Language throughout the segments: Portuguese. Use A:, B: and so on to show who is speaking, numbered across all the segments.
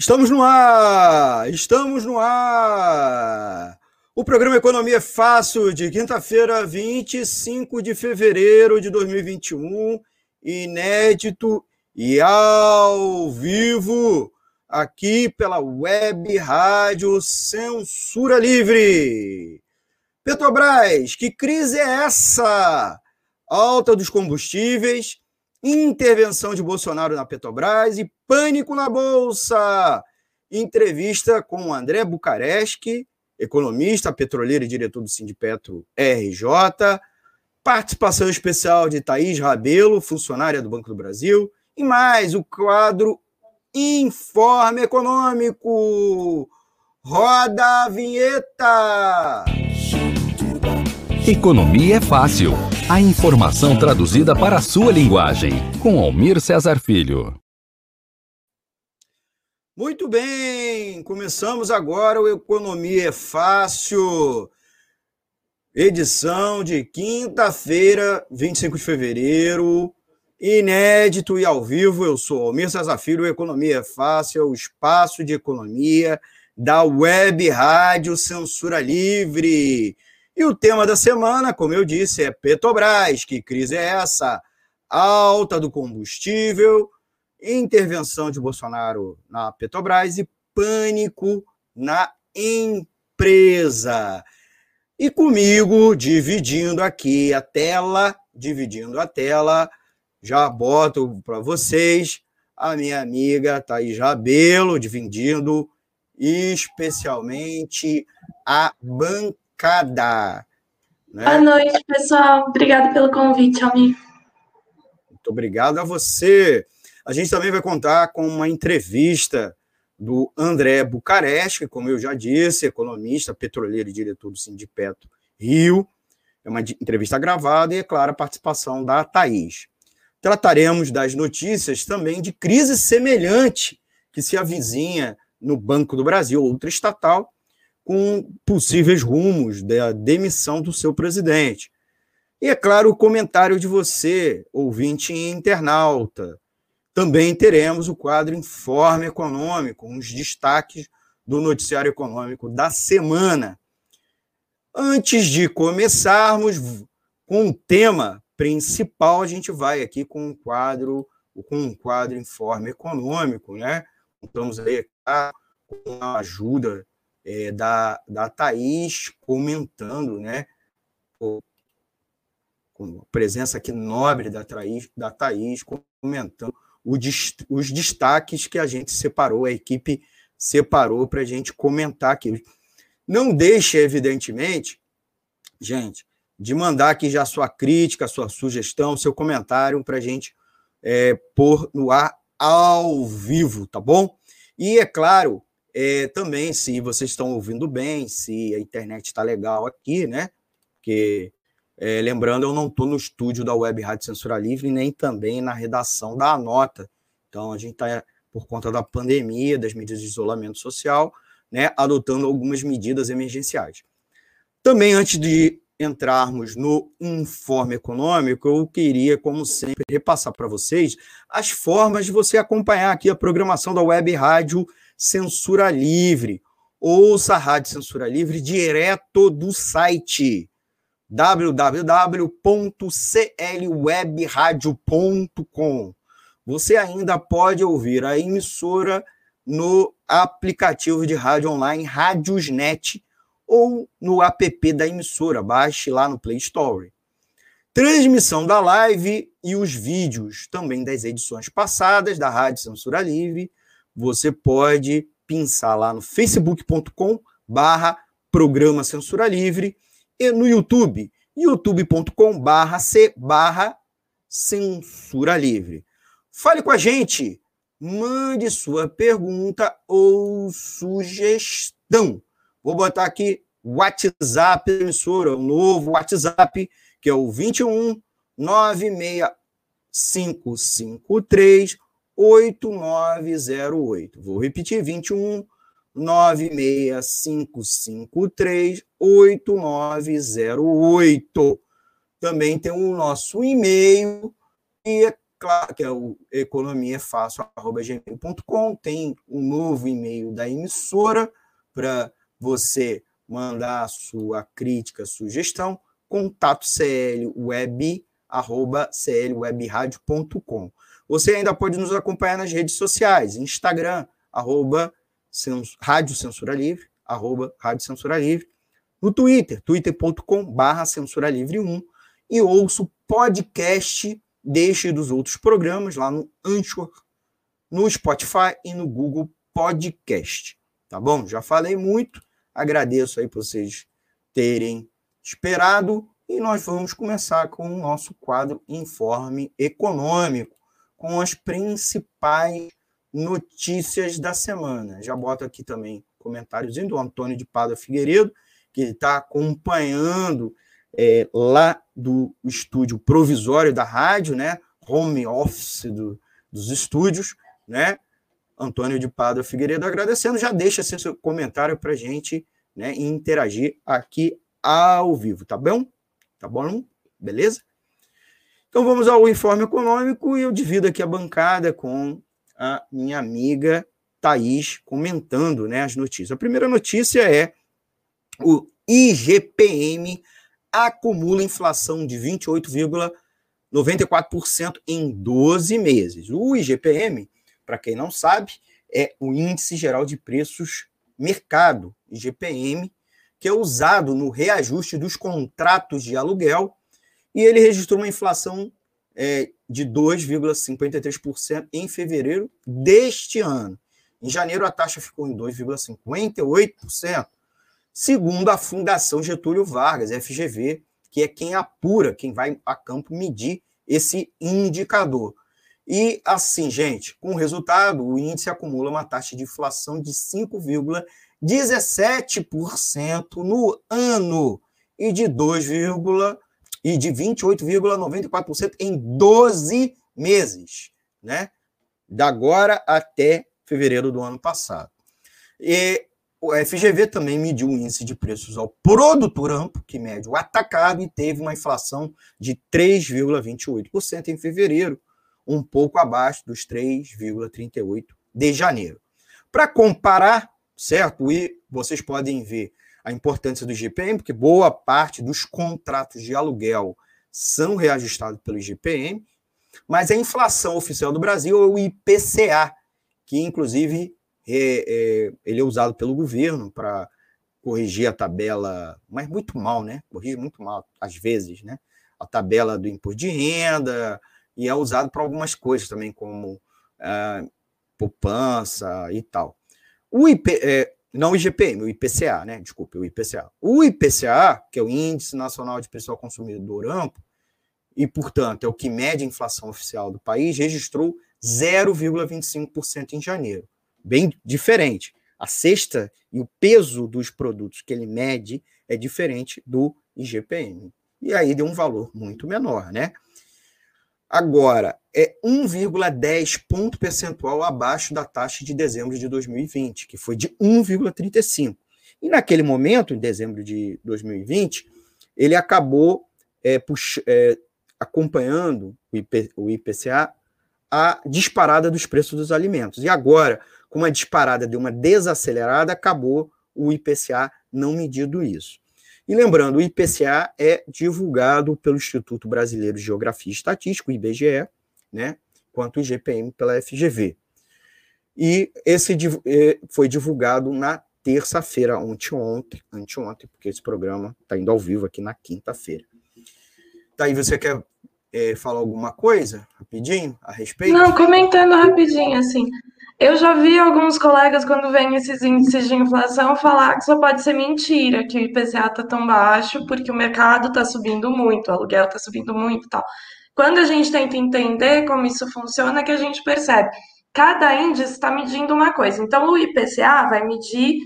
A: Estamos no ar! Estamos no ar! O programa Economia é Fácil, de quinta-feira, 25 de fevereiro de 2021, inédito e ao vivo, aqui pela Web Rádio Censura Livre. Petrobras, que crise é essa? Alta dos combustíveis intervenção de Bolsonaro na Petrobras e pânico na Bolsa. Entrevista com André Bucaresc, economista, petroleiro e diretor do Sindipetro RJ. Participação especial de Thaís Rabelo, funcionária do Banco do Brasil. E mais o quadro Informe Econômico. Roda a vinheta!
B: Economia é fácil. A informação traduzida para a sua linguagem. Com Almir Cesar Filho.
A: Muito bem, começamos agora o Economia é Fácil. Edição de quinta-feira, 25 de fevereiro. Inédito e ao vivo, eu sou Almir Filho, Economia é Fácil, é o espaço de economia da Web Rádio Censura Livre. E o tema da semana, como eu disse, é Petrobras. Que crise é essa? Alta do combustível, intervenção de Bolsonaro na Petrobras e pânico na empresa. E comigo, dividindo aqui a tela, dividindo a tela, já boto para vocês a minha amiga Thaís Rabelo, dividindo especialmente a bancada cada.
C: Né? Boa noite, pessoal. Obrigado pelo convite, amigo.
A: Muito obrigado a você. A gente também vai contar com uma entrevista do André Bucareste, como eu já disse, economista, petroleiro e diretor do Sindipetro Rio. É uma entrevista gravada e, é claro, a participação da Thaís. Trataremos das notícias também de crise semelhante que se avizinha no Banco do Brasil, outra estatal, com possíveis rumos da demissão do seu presidente. E, é claro, o comentário de você, ouvinte e internauta. Também teremos o quadro Informe Econômico, os destaques do noticiário econômico da semana. Antes de começarmos com o tema principal, a gente vai aqui com um quadro, com um quadro Informe Econômico, né? Estamos aí com a ajuda é, da, da Thaís comentando, né? Com a presença aqui nobre da Thaís, da Thaís comentando os destaques que a gente separou, a equipe separou para a gente comentar aqui. Não deixe, evidentemente, gente, de mandar aqui já sua crítica, sua sugestão, seu comentário para a gente é, pôr no ar ao vivo, tá bom? E é claro, é, também, se vocês estão ouvindo bem, se a internet está legal aqui, né? Porque, é, lembrando, eu não estou no estúdio da Web Rádio Censura Livre, nem também na redação da Anota. Então, a gente está, por conta da pandemia, das medidas de isolamento social, né, adotando algumas medidas emergenciais. Também, antes de entrarmos no informe econômico, eu queria, como sempre, repassar para vocês as formas de você acompanhar aqui a programação da Web Rádio Censura Livre. Ouça a Rádio Censura Livre direto do site www.clwebradio.com. Você ainda pode ouvir a emissora no aplicativo de rádio online Radiosnet ou no app da emissora. Baixe lá no Play Store. Transmissão da live e os vídeos também das edições passadas da Rádio Censura Livre você pode pensar lá no facebook.com barra programa censura livre e no YouTube, youtube.com barra c barra censura livre. Fale com a gente, mande sua pergunta ou sugestão. Vou botar aqui WhatsApp emissora, o novo WhatsApp, que é o 21 96553 8908. Vou repetir: 21 96553 8908. Também tem o nosso e-mail e, é claro, que é o economiafácil.gmail.com. Tem um novo e-mail da emissora para você mandar sua crítica, sugestão, contato clweb, arroba clwebradio.com. Você ainda pode nos acompanhar nas redes sociais, Instagram, arroba Rádio Censura Livre, arroba Rádio Censura Livre, no Twitter, twitter.com barra Censura Livre 1, e ouço podcast deste dos outros programas lá no Anchor, no Spotify e no Google Podcast. Tá bom? Já falei muito, agradeço aí por vocês terem esperado e nós vamos começar com o nosso quadro Informe Econômico, com as principais notícias da semana. Já boto aqui também comentários do Antônio de Pada Figueiredo, que está acompanhando é, lá do estúdio provisório da rádio, né? Home office do, dos estúdios, né? Antônio de Pada Figueiredo agradecendo. Já deixa seu comentário para a gente né, interagir aqui ao vivo, tá bom? Tá bom? Beleza? Então vamos ao informe econômico e eu divido aqui a bancada com a minha amiga Thaís comentando né, as notícias. A primeira notícia é o IGPM acumula inflação de 28,94% em 12 meses. O IGPM, para quem não sabe, é o Índice Geral de Preços Mercado, IGPM, que é usado no reajuste dos contratos de aluguel, e ele registrou uma inflação é, de 2,53% em fevereiro deste ano. Em janeiro, a taxa ficou em 2,58%, segundo a Fundação Getúlio Vargas, FGV, que é quem apura, quem vai a campo medir esse indicador. E assim, gente, com o resultado, o índice acumula uma taxa de inflação de 5,17% no ano e de 2, e de 28,94% em 12 meses, né? Da agora até fevereiro do ano passado. E o FGV também mediu o índice de preços ao produtor amplo, que mede o atacado, e teve uma inflação de 3,28% em fevereiro, um pouco abaixo dos 3,38% de janeiro. Para comparar, certo? E vocês podem ver a importância do IGPM, porque boa parte dos contratos de aluguel são reajustados pelo IGPM, mas a inflação oficial do Brasil é o IPCA, que inclusive é, é, ele é usado pelo governo para corrigir a tabela, mas muito mal, né? Corrige muito mal, às vezes, né? A tabela do imposto de renda, e é usado para algumas coisas também, como ah, poupança e tal. O IP, é, não o IGPM, o IPCA, né? Desculpe, o IPCA. O IPCA, que é o Índice Nacional de ao Consumidor Amplo, e, portanto, é o que mede a inflação oficial do país, registrou 0,25% em janeiro. Bem diferente. A cesta e o peso dos produtos que ele mede é diferente do IGPM. E aí deu um valor muito menor, né? Agora, é 1,10 ponto percentual abaixo da taxa de dezembro de 2020, que foi de 1,35. E naquele momento, em dezembro de 2020, ele acabou é, é, acompanhando o, IP, o IPCA a disparada dos preços dos alimentos. E agora, com uma disparada de uma desacelerada, acabou o IPCA não medindo isso. E lembrando, o IPCA é divulgado pelo Instituto Brasileiro de Geografia e Estatística, o IBGE, né, quanto o IGPM pela FGV. E esse eh, foi divulgado na terça-feira, ontem, anteontem, porque esse programa está indo ao vivo aqui na quinta-feira. Daí você quer é, falar alguma coisa rapidinho a respeito?
C: Não, comentando rapidinho, assim. Eu já vi alguns colegas, quando vem esses índices de inflação, falar que só pode ser mentira, que o IPCA está tão baixo, porque o mercado está subindo muito, o aluguel está subindo muito e tal. Quando a gente tenta entender como isso funciona, é que a gente percebe. Cada índice está medindo uma coisa. Então, o IPCA vai medir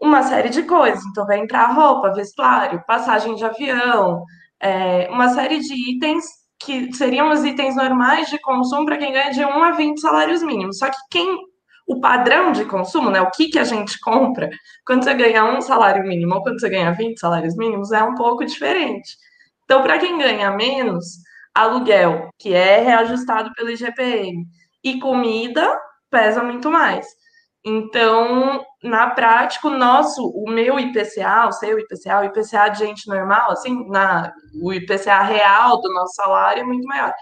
C: uma série de coisas. Então, vai entrar roupa, vestuário, passagem de avião, é, uma série de itens que seriam os itens normais de consumo para quem ganha de 1 a 20 salários mínimos. Só que quem o padrão de consumo, né, o que, que a gente compra, quando você ganha um salário mínimo ou quando você ganha 20 salários mínimos, é um pouco diferente. Então, para quem ganha menos, aluguel, que é reajustado pelo IGPM, e comida pesa muito mais. Então, na prática, o nosso, o meu IPCA, o seu IPCA, o IPCA de gente normal, assim, na, o IPCA real do nosso salário é muito maior.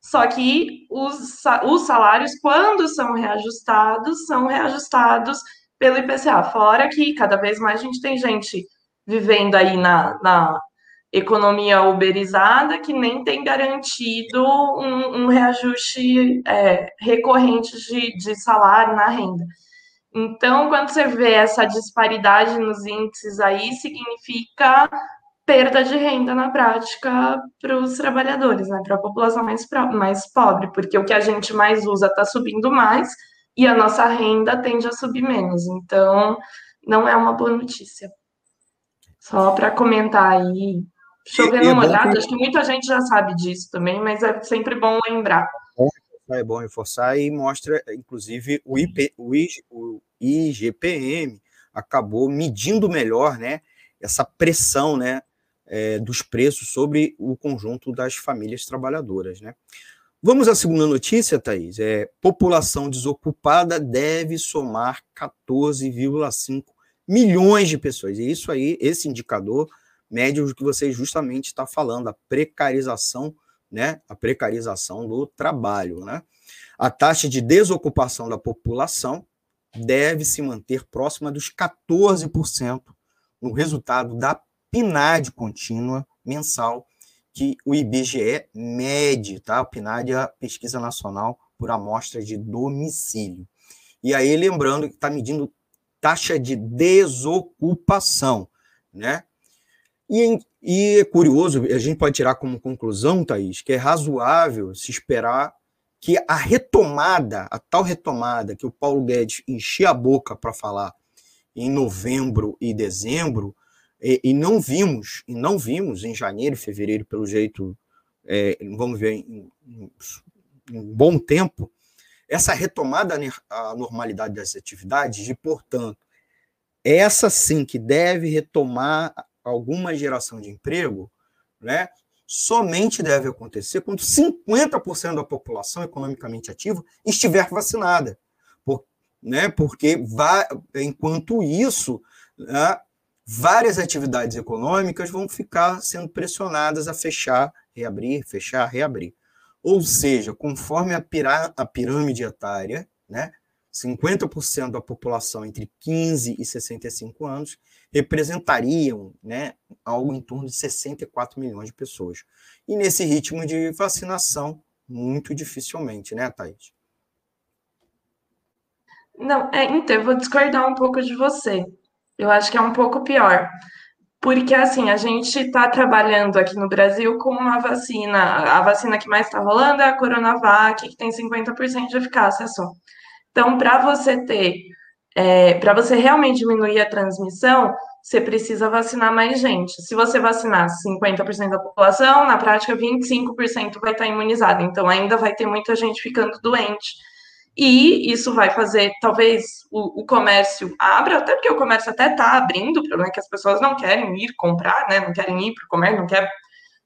C: Só que os, os salários, quando são reajustados, são reajustados pelo IPCA. Fora que cada vez mais a gente tem gente vivendo aí na, na economia uberizada que nem tem garantido um, um reajuste é, recorrente de, de salário na renda. Então, quando você vê essa disparidade nos índices aí, significa perda de renda na prática para os trabalhadores, né, para a população mais, mais pobre, porque o que a gente mais usa está subindo mais e a nossa renda tende a subir menos. Então, não é uma boa notícia. Só para comentar aí, chovendo é molhado, acho que muita gente já sabe disso também, mas é sempre bom lembrar.
A: É bom reforçar e mostra, inclusive, o, IP, o, IG, o IGPM acabou medindo melhor né, essa pressão né, é, dos preços sobre o conjunto das famílias trabalhadoras. Né? Vamos à segunda notícia, Thaís. É, população desocupada deve somar 14,5 milhões de pessoas. E isso aí, esse indicador médio que você justamente está falando, a precarização, né? A precarização do trabalho, né? A taxa de desocupação da população deve se manter próxima dos 14% no resultado da PNAD contínua mensal que o IBGE mede, tá? O PNAD é a Pesquisa Nacional por Amostra de Domicílio. E aí, lembrando que está medindo taxa de desocupação, né? E, e é curioso, a gente pode tirar como conclusão, Thaís, que é razoável se esperar que a retomada, a tal retomada que o Paulo Guedes enchia a boca para falar em novembro e dezembro, e, e, não vimos, e não vimos em janeiro e fevereiro, pelo jeito, é, vamos ver, em, em, em, um bom tempo, essa retomada à normalidade das atividades, e, portanto, essa sim que deve retomar alguma geração de emprego, né, somente deve acontecer quando 50% da população economicamente ativa estiver vacinada. Por, né, porque enquanto isso, né, várias atividades econômicas vão ficar sendo pressionadas a fechar, reabrir, fechar, reabrir. Ou seja, conforme a, a pirâmide etária, né, 50% da população entre 15 e 65 anos representariam né, algo em torno de 64 milhões de pessoas. E nesse ritmo de vacinação, muito dificilmente, né, Thaís?
C: Não, é, então, eu vou discordar um pouco de você. Eu acho que é um pouco pior. Porque, assim, a gente está trabalhando aqui no Brasil com uma vacina. A vacina que mais está rolando é a Coronavac, que tem 50% de eficácia só. Então, para você ter, é, para você realmente diminuir a transmissão, você precisa vacinar mais gente. Se você vacinar 50% da população, na prática 25% vai estar imunizado. Então, ainda vai ter muita gente ficando doente e isso vai fazer, talvez, o, o, comércio abra, até porque o comércio até está abrindo, o problema é que as pessoas não querem ir comprar, né? Não querem ir para o comércio, não quer.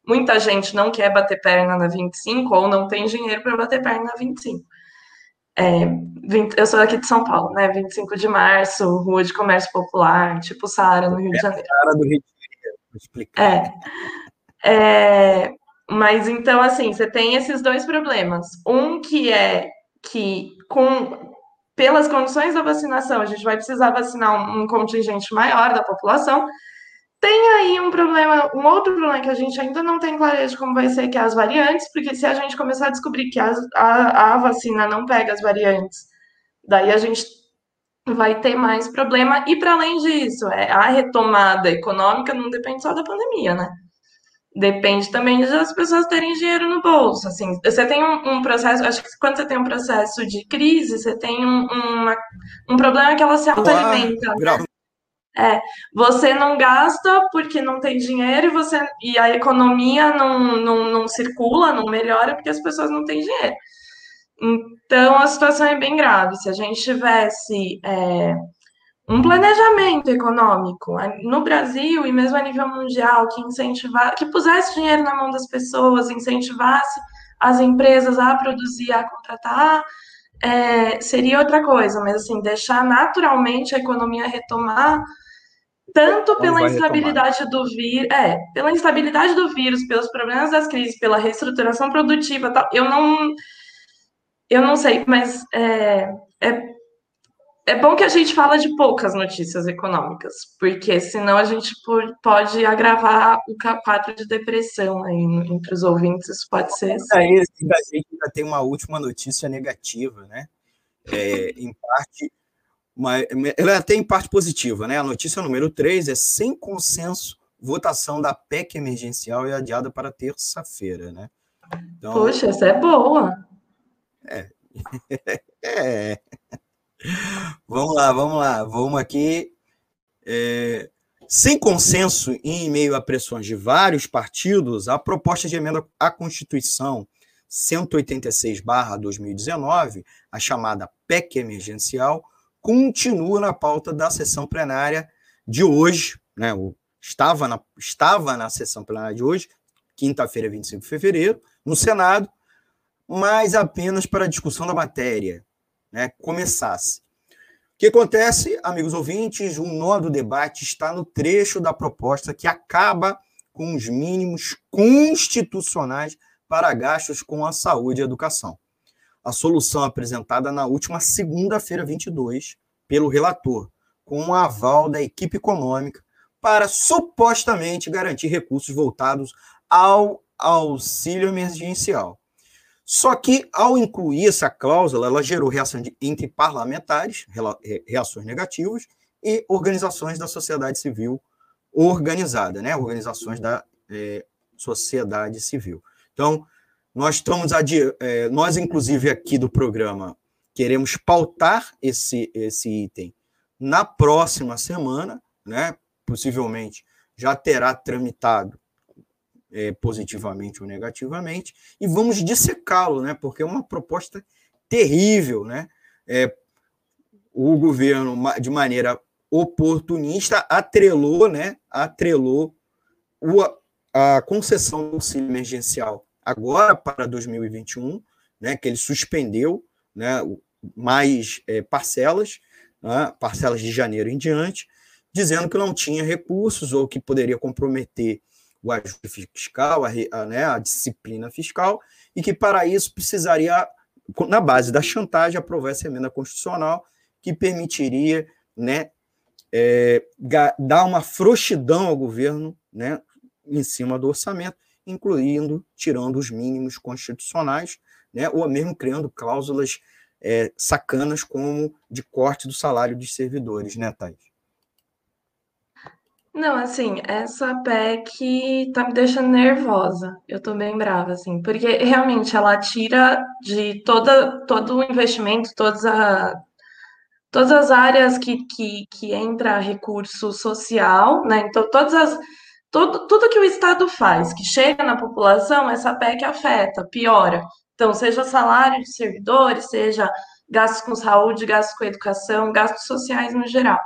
C: Muita gente não quer bater perna na 25 ou não tem dinheiro para bater perna na 25. É, 20, eu sou aqui de São Paulo, né? 25 de março, Rua de Comércio Popular, tipo Saara, no Rio de Janeiro. Saara do Rio de Janeiro, vou explicar. É, é, mas então, assim, você tem esses dois problemas. Um que é que com pelas condições da vacinação, a gente vai precisar vacinar um, um contingente maior da população. Tem aí um problema, um outro problema que a gente ainda não tem clareza de como vai ser, que é as variantes, porque se a gente começar a descobrir que as, a, a vacina não pega as variantes, daí a gente vai ter mais problema. E para além disso, é, a retomada econômica não depende só da pandemia, né? depende também das pessoas terem dinheiro no bolso. Assim, você tem um, um, processo, acho que quando você tem um processo de crise, você tem um, uma, um problema que ela se autoalimenta. Né? É, você não gasta porque não tem dinheiro e, você, e a economia não, não, não circula, não melhora porque as pessoas não têm dinheiro. Então a situação é bem grave. Se a gente tivesse é, um planejamento econômico no Brasil e mesmo a nível mundial que incentivar, que pusesse dinheiro na mão das pessoas, incentivasse as empresas a produzir, a contratar, é, seria outra coisa, mas assim, deixar naturalmente a economia retomar, tanto pela instabilidade retomar. do vírus, é, pela instabilidade do vírus, pelos problemas das crises, pela reestruturação produtiva, tal, eu não eu não sei, mas é, é é bom que a gente fala de poucas notícias econômicas, porque senão a gente pode agravar o quadro de depressão aí entre os ouvintes, isso pode ser.
A: Aí, a gente ainda tem uma última notícia negativa, né? É, em parte, uma, ela é até em parte positiva, né? A notícia número 3 é sem consenso, votação da PEC emergencial é adiada para terça-feira, né?
C: Então, Poxa, essa é boa.
A: É. é. Vamos lá, vamos lá. Vamos aqui. É, sem consenso e em meio a pressões de vários partidos, a proposta de emenda à Constituição 186-2019, a chamada PEC emergencial, continua na pauta da sessão plenária de hoje, né? Estava na, estava na sessão plenária de hoje, quinta-feira, 25 de fevereiro, no Senado, mas apenas para a discussão da matéria né, começasse. O que acontece, amigos ouvintes? O nó do debate está no trecho da proposta que acaba com os mínimos constitucionais para gastos com a saúde e a educação. A solução apresentada na última segunda-feira, 22, pelo relator, com o aval da equipe econômica para supostamente garantir recursos voltados ao auxílio emergencial. Só que, ao incluir essa cláusula, ela gerou reação de, entre parlamentares, reações negativas, e organizações da sociedade civil organizada, né? organizações da é, sociedade civil. Então, nós estamos é, nós, inclusive, aqui do programa, queremos pautar esse, esse item na próxima semana, né? possivelmente já terá tramitado é, positivamente ou negativamente, e vamos dissecá-lo, né? porque é uma proposta terrível. Né? É, o governo, de maneira oportunista, atrelou, né? atrelou o, a concessão do auxílio emergencial agora para 2021, né? que ele suspendeu né? mais é, parcelas, né? parcelas de janeiro em diante, dizendo que não tinha recursos ou que poderia comprometer o ajuste fiscal, a, a, né, a disciplina fiscal, e que para isso precisaria, na base da chantagem, aprovar essa emenda constitucional que permitiria né, é, dar uma frouxidão ao governo né, em cima do orçamento, incluindo, tirando os mínimos constitucionais, né, ou mesmo criando cláusulas é, sacanas como de corte do salário dos servidores, né, Thais?
C: Não, assim, essa PEC tá me deixando nervosa. Eu tô bem brava, assim, porque realmente ela tira de toda, todo o investimento, todas, a, todas as áreas que, que, que entra recurso social, né? Então, todas as, todo, tudo que o Estado faz, que chega na população, essa PEC afeta, piora. Então, seja salário de servidores, seja gastos com saúde, gastos com educação, gastos sociais no geral.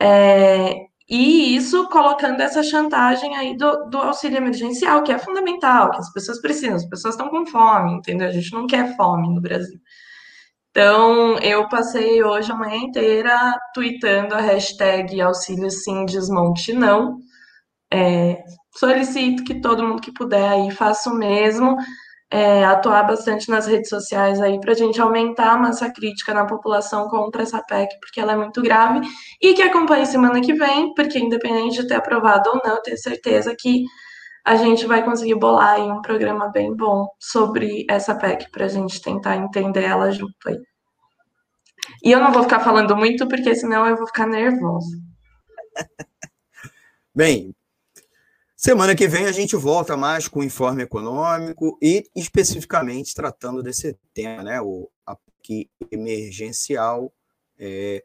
C: É, e isso colocando essa chantagem aí do, do, auxílio emergencial, que é fundamental, que as pessoas precisam, as pessoas estão com fome, entendeu? A gente não quer fome no Brasil. Então, eu passei hoje a manhã inteira tweetando a hashtag auxílio sim, desmonte não. É, solicito que todo mundo que puder aí faça o mesmo é, atuar bastante nas redes sociais aí para a gente aumentar a massa crítica na população contra essa PEC, porque ela é muito grave, e que acompanhe semana que vem, porque independente de ter aprovado ou não, eu tenho certeza que a gente vai conseguir bolar aí um programa bem bom sobre essa PEC para a gente tentar entender ela junto aí. E eu não vou ficar falando muito, porque senão eu vou ficar nervosa.
A: Bem, Semana que vem a gente volta mais com o informe econômico e especificamente tratando desse tema, né? O aqui emergencial. É...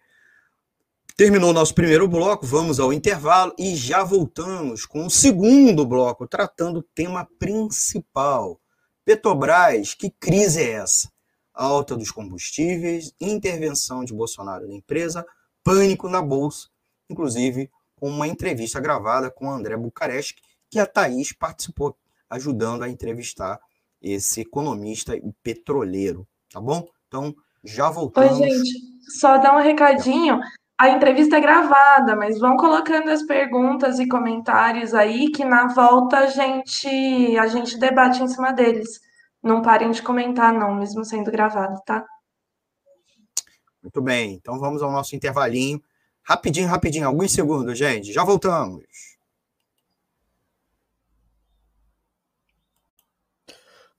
A: Terminou o nosso primeiro bloco, vamos ao intervalo e já voltamos com o segundo bloco, tratando o tema principal. Petrobras, que crise é essa? alta dos combustíveis, intervenção de Bolsonaro na empresa, Pânico na Bolsa, inclusive com uma entrevista gravada com André Bucaresc, que a Thaís participou, ajudando a entrevistar esse economista e petroleiro, tá bom? Então, já voltamos.
C: Oi, gente, só dar um recadinho. A entrevista é gravada, mas vão colocando as perguntas e comentários aí que na volta a gente a gente debate em cima deles. Não parem de comentar não, mesmo sendo gravado, tá?
A: Muito bem. Então vamos ao nosso intervalinho. Rapidinho, rapidinho, alguns segundos, gente. Já voltamos.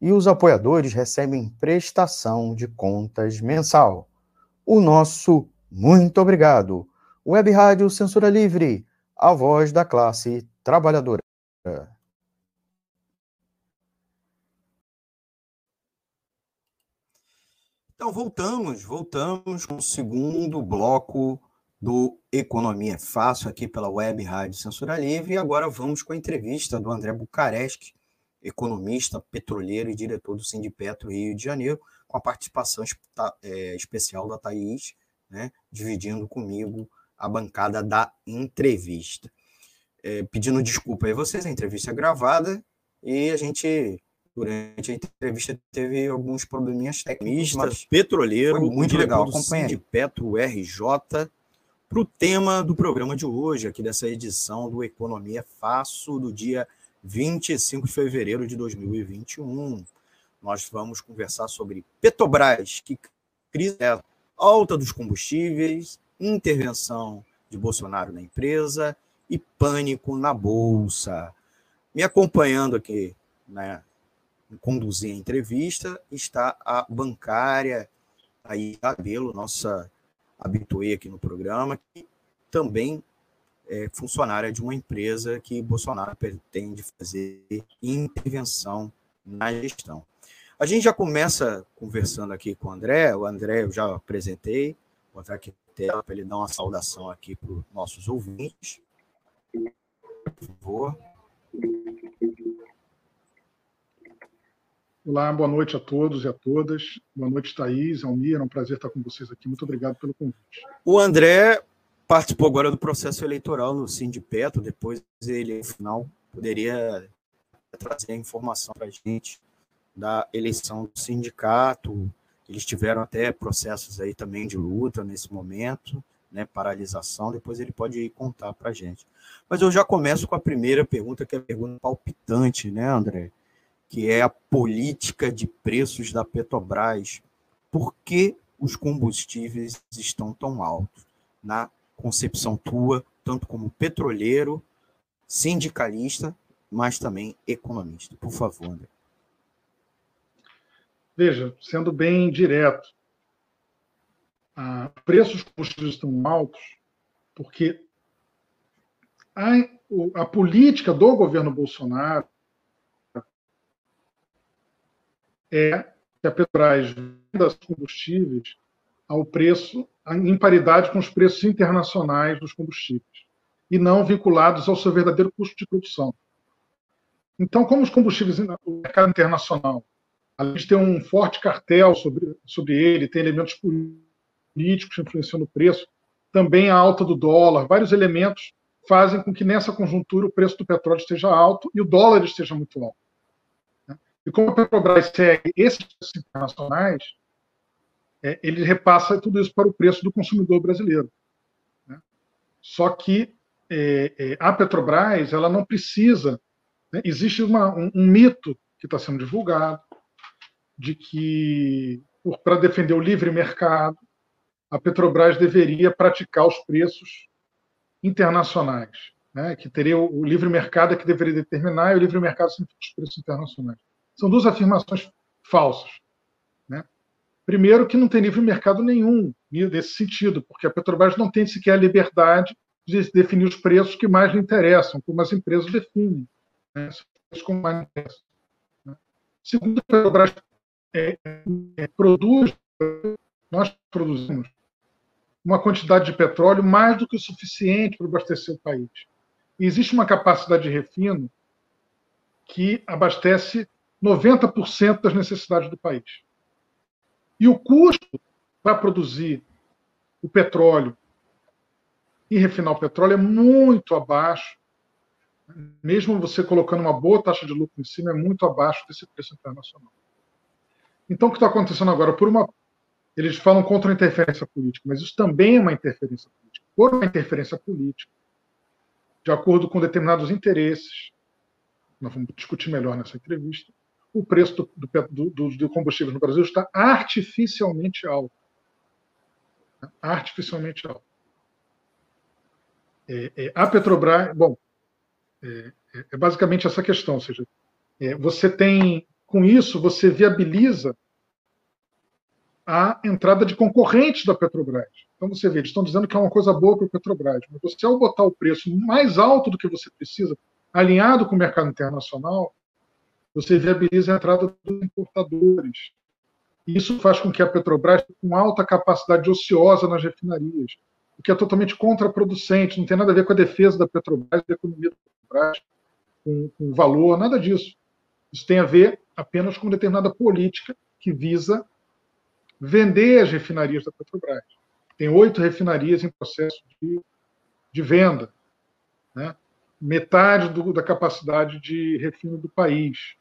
D: E os apoiadores recebem prestação de contas mensal o nosso muito obrigado. Web Rádio Censura Livre, a voz da classe trabalhadora.
A: Então voltamos, voltamos com o segundo bloco do Economia Fácil aqui pela Web Rádio Censura Livre e agora vamos com a entrevista do André Bucaresc, economista, petroleiro e diretor do Sindipetro Rio de Janeiro, com a participação é, especial da Thaís, né, dividindo comigo a bancada da entrevista. É, pedindo desculpa aí vocês, a entrevista é gravada e a gente, durante a entrevista, teve alguns probleminhas técnicos, mas petroleiro, Foi muito legal acompanhar de Petro RJ, para o tema do programa de hoje, aqui dessa edição do Economia Fácil, do dia 25 de fevereiro de 2021 nós vamos conversar sobre Petrobras, que crise é alta dos combustíveis, intervenção de Bolsonaro na empresa e pânico na bolsa. Me acompanhando aqui, né, conduzir a entrevista, está a bancária aí Cabelo, nossa habituê aqui no programa, que também é funcionária de uma empresa que Bolsonaro pretende fazer intervenção na gestão. A gente já começa conversando aqui com o André. O André eu já apresentei. Vou botar aqui tela para ele dar uma saudação aqui para os nossos ouvintes. Por favor.
E: Olá, boa noite a todos e a todas. Boa noite, Thaís, Almir. É um prazer estar com vocês aqui. Muito obrigado pelo convite.
A: O André participou agora do processo eleitoral no Sindipeto. Depois ele, no final, poderia trazer a informação para a gente da eleição do sindicato. Eles tiveram até processos aí também de luta nesse momento, né, paralisação. Depois ele pode contar para a gente. Mas eu já começo com a primeira pergunta, que é a pergunta palpitante, né, André? Que é a política de preços da Petrobras. Por que os combustíveis estão tão altos? Na concepção tua, tanto como petroleiro, sindicalista, mas também economista. Por favor, André.
E: Veja, sendo bem direto, ah, preços combustíveis estão altos porque a, a política do governo Bolsonaro é que a Petrobras venda combustíveis ao preço em paridade com os preços internacionais dos combustíveis e não vinculados ao seu verdadeiro custo de produção. Então, como os combustíveis no mercado internacional além de ter um forte cartel sobre, sobre ele, tem elementos políticos influenciando o preço, também a alta do dólar, vários elementos fazem com que nessa conjuntura o preço do petróleo esteja alto e o dólar esteja muito alto. Né? E como a Petrobras segue esses internacionais, é, ele repassa tudo isso para o preço do consumidor brasileiro. Né? Só que é, é, a Petrobras ela não precisa. Né, existe uma, um, um mito que está sendo divulgado de que, para defender o livre mercado, a Petrobras deveria praticar os preços internacionais, né? que teria o, o livre mercado é que deveria determinar e o livre mercado significa os preços internacionais. São duas afirmações falsas. Primeiro, que não tem livre mercado nenhum nesse sentido, porque a Petrobras não tem sequer a liberdade de definir os preços que mais lhe interessam, como as empresas definem. Né? Como mais interessam. Né? Segundo, a Petrobras é, é, produz, nós produzimos uma quantidade de petróleo mais do que o suficiente para abastecer o país. E existe uma capacidade de refino que abastece 90% das necessidades do país. E o custo para produzir o petróleo e refinar o petróleo é muito abaixo, mesmo você colocando uma boa taxa de lucro em cima, é muito abaixo desse preço internacional. Então, o que está acontecendo agora? Por uma, eles falam contra a interferência política, mas isso também é uma interferência política. Por uma interferência política, de acordo com determinados interesses, nós vamos discutir melhor nessa entrevista, o preço do, do, do, do combustível no Brasil está artificialmente alto. Artificialmente alto. É, é, a Petrobras, bom, é, é, é, basicamente essa questão, ou seja, é, você tem, com isso, você viabiliza a entrada de concorrentes da Petrobras. Então você vê, eles estão dizendo que é uma coisa boa para a Petrobras, mas você, ao botar o preço mais alto do que você precisa, alinhado com o mercado internacional, você viabiliza a entrada dos importadores. Isso faz com que a Petrobras tenha uma alta capacidade ociosa nas refinarias, o que é totalmente contraproducente, não tem nada a ver com a defesa da Petrobras, da economia da Petrobras, com, com valor, nada disso. Isso tem a ver apenas com determinada política que visa vender as refinarias da Petrobras. Tem oito refinarias em processo de, de venda, né? metade do, da capacidade de refino do país.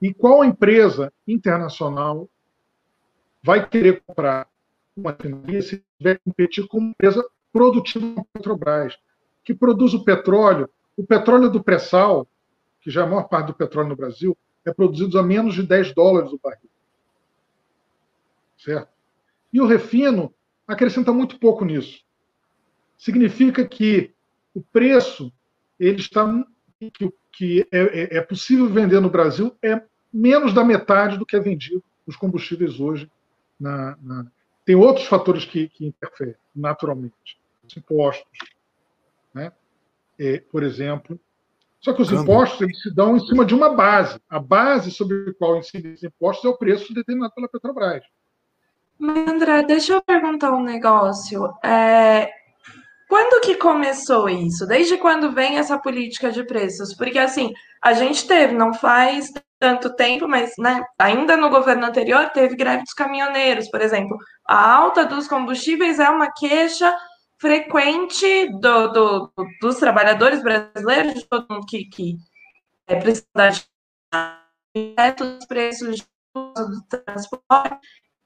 E: E qual empresa internacional vai querer comprar uma refinaria se tiver que competir com uma empresa produtiva da Petrobras, que produz o petróleo? O petróleo do pré-sal, que já é a maior parte do petróleo no Brasil, é produzido a menos de 10 dólares o barril. Certo? E o refino acrescenta muito pouco nisso. Significa que o preço ele está que, que é, é, é possível vender no Brasil é menos da metade do que é vendido os combustíveis hoje. Na, na... Tem outros fatores que, que interferem, naturalmente. Os impostos, né? É, por exemplo. Só que os impostos eles se dão em cima de uma base. A base sobre a qual incidem os impostos é o preço determinado pela Petrobras.
C: Mas, André, deixa eu perguntar um negócio. É, quando que começou isso? Desde quando vem essa política de preços? Porque assim, a gente teve, não faz tanto tempo, mas né, ainda no governo anterior teve greve dos caminhoneiros, por exemplo. A alta dos combustíveis é uma queixa frequente do, do, dos trabalhadores brasileiros, de todo mundo que, que é, precisa dos preços do transporte.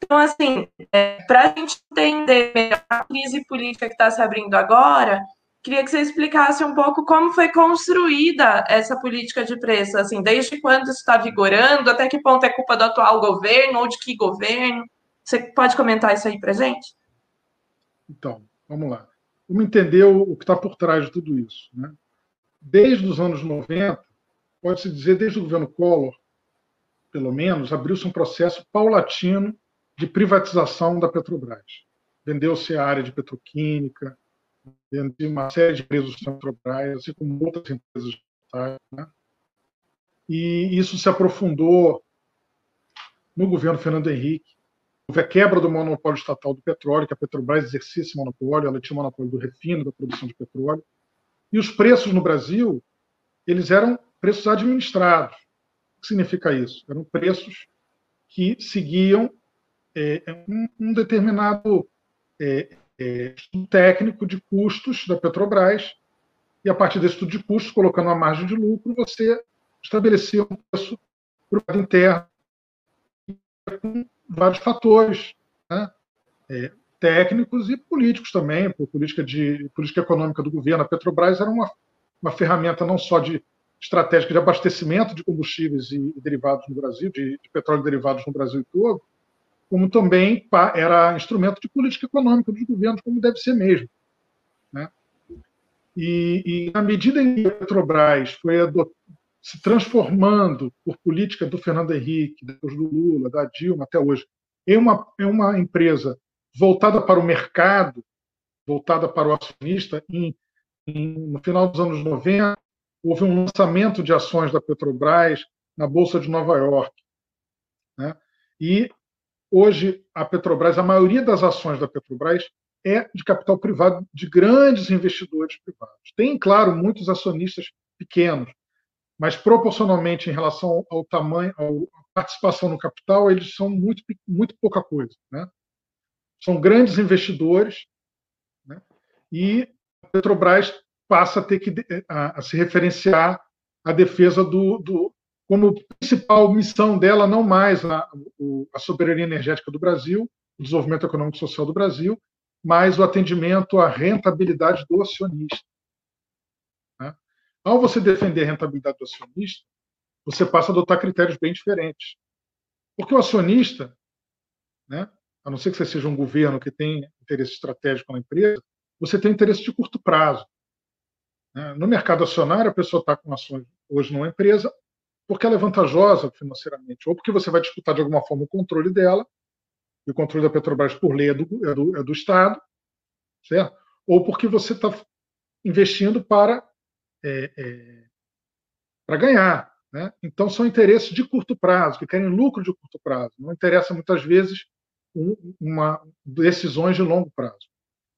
C: Então, assim, é, para a gente entender melhor a crise política que está se abrindo agora, queria que você explicasse um pouco como foi construída essa política de preço, assim, desde quando isso está vigorando, até que ponto é culpa do atual governo ou de que governo? Você pode comentar isso aí para gente?
E: Então, vamos lá. Vamos entender o, que está por trás de tudo isso. Né? Desde os anos 90, pode-se dizer, desde o governo Collor, pelo menos, abriu-se um processo paulatino de privatização da Petrobras. Vendeu-se a área de petroquímica, vendeu uma série de empresas Petrobras, assim como outras empresas. Né? E isso se aprofundou no governo Fernando Henrique. Houve a quebra do monopólio estatal do petróleo, que a Petrobras exercia esse monopólio, ela tinha o monopólio do refino, da produção de petróleo. E os preços no Brasil, eles eram preços administrados. O que significa isso? Eram preços que seguiam é, um, um, determinado é, é, estudo técnico de custos da Petrobras, e a partir desse estudo de custos, colocando uma margem de lucro, você estabelecia um preço para o mercado interno com vários fatores, né? é, técnicos e políticos também, por política, de, política econômica do governo. A Petrobras era uma, uma ferramenta não só de estratégica de abastecimento de combustíveis e, e derivados no Brasil, de, de, petróleo e derivados no Brasil todo, como também era instrumento de política econômica dos governos, como deve ser mesmo. Né? E, e, na medida em que a Petrobras foi se transformando por política do Fernando Henrique, depois do Lula, da Dilma até hoje, em uma, em uma empresa voltada para o mercado, voltada para o acionista, em, em, no final dos anos 90, houve um lançamento de ações da Petrobras na Bolsa de Nova York. Né? E hoje a Petrobras, a maioria das ações da Petrobras é de capital privado, de grandes investidores privados. Tem, claro, muitos acionistas pequenos, mas proporcionalmente em relação ao tamanho, à participação no capital, eles são muito, muito pouca coisa. Né? São grandes investidores né? e a Petrobras passa a ter que a, a se referenciar à defesa do, do, como principal missão dela, não mais a, a soberania energética do Brasil, o desenvolvimento econômico e social do Brasil, mas o atendimento à rentabilidade do acionista. Né? Ao você defender a rentabilidade do acionista, você passa a adotar critérios bem diferentes. Porque o acionista, né, a não ser que você seja um governo que tem interesse estratégico na empresa, você tem interesse de curto prazo. Né? No mercado acionário, a pessoa está com ações hoje numa empresa porque ela é vantajosa financeiramente, ou porque você vai disputar de alguma forma o controle dela, e o controle da Petrobras por lei é do, é do, é do Estado, certo? ou porque você está investindo para, é, é, para ganhar. Né? Então, são interesses de curto prazo, que querem lucro de curto prazo. Não interessa, muitas vezes, um, uma, decisões de longo prazo.